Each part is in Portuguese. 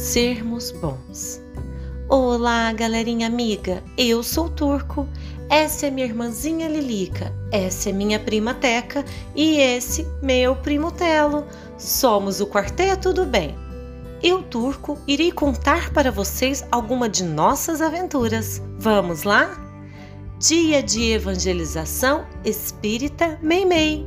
sermos bons. Olá, galerinha amiga, eu sou Turco, essa é minha irmãzinha Lilica, essa é minha prima Teca e esse meu primo Telo. Somos o Quarteto do Bem. Eu, Turco, irei contar para vocês alguma de nossas aventuras. Vamos lá? Dia de Evangelização Espírita Meimei.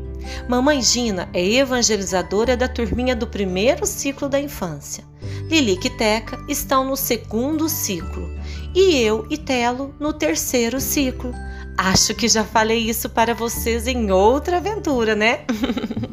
Mamãe Gina é evangelizadora da turminha do primeiro ciclo da infância. Lilique e Teca estão no segundo ciclo e eu e Telo no terceiro ciclo. Acho que já falei isso para vocês em outra aventura, né?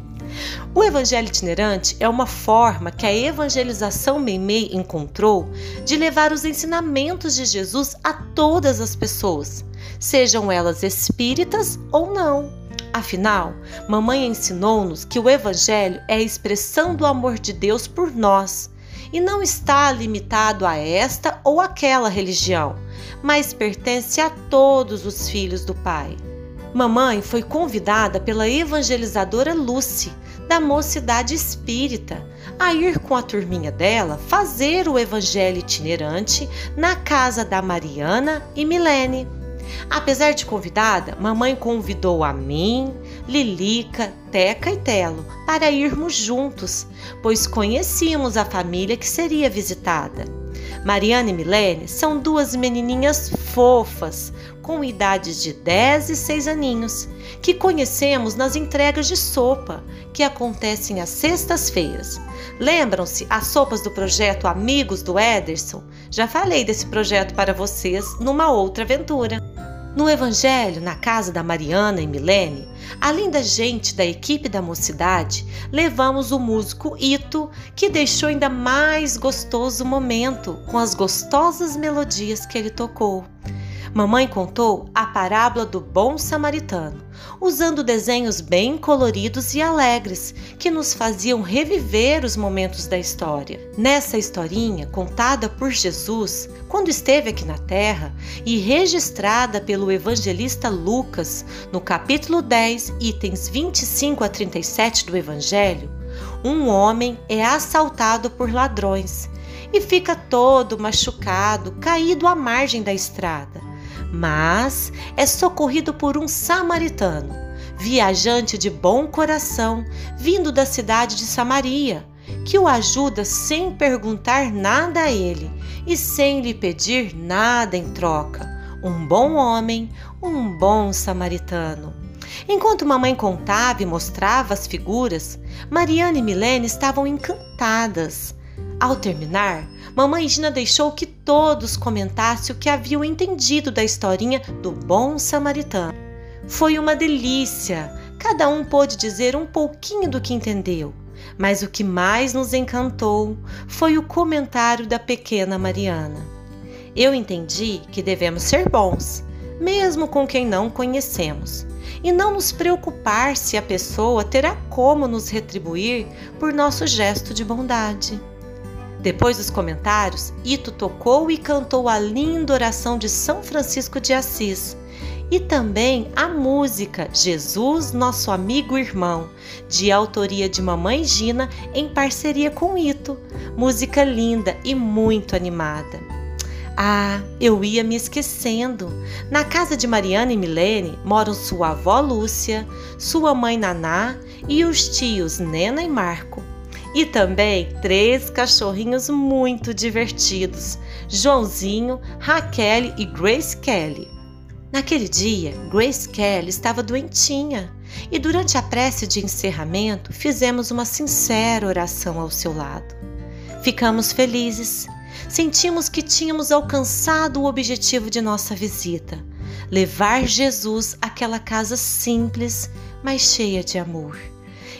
o evangelho itinerante é uma forma que a evangelização Meimei encontrou de levar os ensinamentos de Jesus a todas as pessoas, sejam elas espíritas ou não. Afinal, mamãe ensinou-nos que o Evangelho é a expressão do amor de Deus por nós e não está limitado a esta ou aquela religião, mas pertence a todos os filhos do Pai. Mamãe foi convidada pela evangelizadora Lucy, da Mocidade Espírita, a ir com a turminha dela fazer o evangelho itinerante na casa da Mariana e Milene. Apesar de convidada, mamãe convidou a mim, Lilica, Teca e Telo para irmos juntos, pois conhecíamos a família que seria visitada. Mariana e Milene são duas menininhas fofas, com idades de 10 e 6 aninhos, que conhecemos nas entregas de sopa, que acontecem às sextas-feiras. Lembram-se as sopas do projeto Amigos do Ederson? Já falei desse projeto para vocês numa outra aventura. No Evangelho, na casa da Mariana e Milene, além da gente da equipe da mocidade, levamos o músico Ito, que deixou ainda mais gostoso o momento com as gostosas melodias que ele tocou. Mamãe contou a parábola do bom samaritano, usando desenhos bem coloridos e alegres que nos faziam reviver os momentos da história. Nessa historinha, contada por Jesus quando esteve aqui na terra e registrada pelo evangelista Lucas no capítulo 10, itens 25 a 37 do Evangelho, um homem é assaltado por ladrões e fica todo machucado, caído à margem da estrada mas é socorrido por um samaritano, viajante de bom coração, vindo da cidade de Samaria, que o ajuda sem perguntar nada a ele e sem lhe pedir nada em troca. Um bom homem, um bom samaritano. Enquanto mamãe contava e mostrava as figuras, Mariana e Milene estavam encantadas. Ao terminar, mamãe Gina deixou que todos comentassem o que haviam entendido da historinha do bom samaritano. Foi uma delícia! Cada um pôde dizer um pouquinho do que entendeu, mas o que mais nos encantou foi o comentário da pequena Mariana. Eu entendi que devemos ser bons, mesmo com quem não conhecemos, e não nos preocupar se a pessoa terá como nos retribuir por nosso gesto de bondade. Depois dos comentários, Ito tocou e cantou a linda oração de São Francisco de Assis e também a música Jesus, Nosso Amigo Irmão, de autoria de Mamãe Gina em parceria com Ito. Música linda e muito animada. Ah, eu ia me esquecendo. Na casa de Mariana e Milene moram sua avó Lúcia, sua mãe Naná e os tios Nena e Marco e também três cachorrinhos muito divertidos: Joãozinho, Raquel e Grace Kelly. Naquele dia, Grace Kelly estava doentinha e durante a prece de encerramento fizemos uma sincera oração ao seu lado. Ficamos felizes, sentimos que tínhamos alcançado o objetivo de nossa visita: levar Jesus àquela casa simples, mas cheia de amor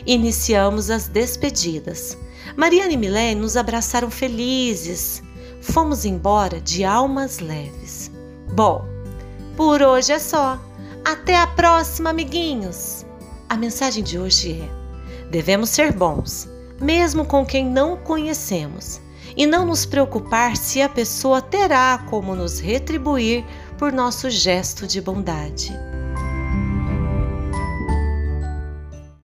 iniciamos as despedidas. Mariana e Milene nos abraçaram felizes. Fomos embora de almas leves. Bom, por hoje é só. Até a próxima, amiguinhos! A mensagem de hoje é: devemos ser bons, mesmo com quem não conhecemos, e não nos preocupar se a pessoa terá como nos retribuir por nosso gesto de bondade.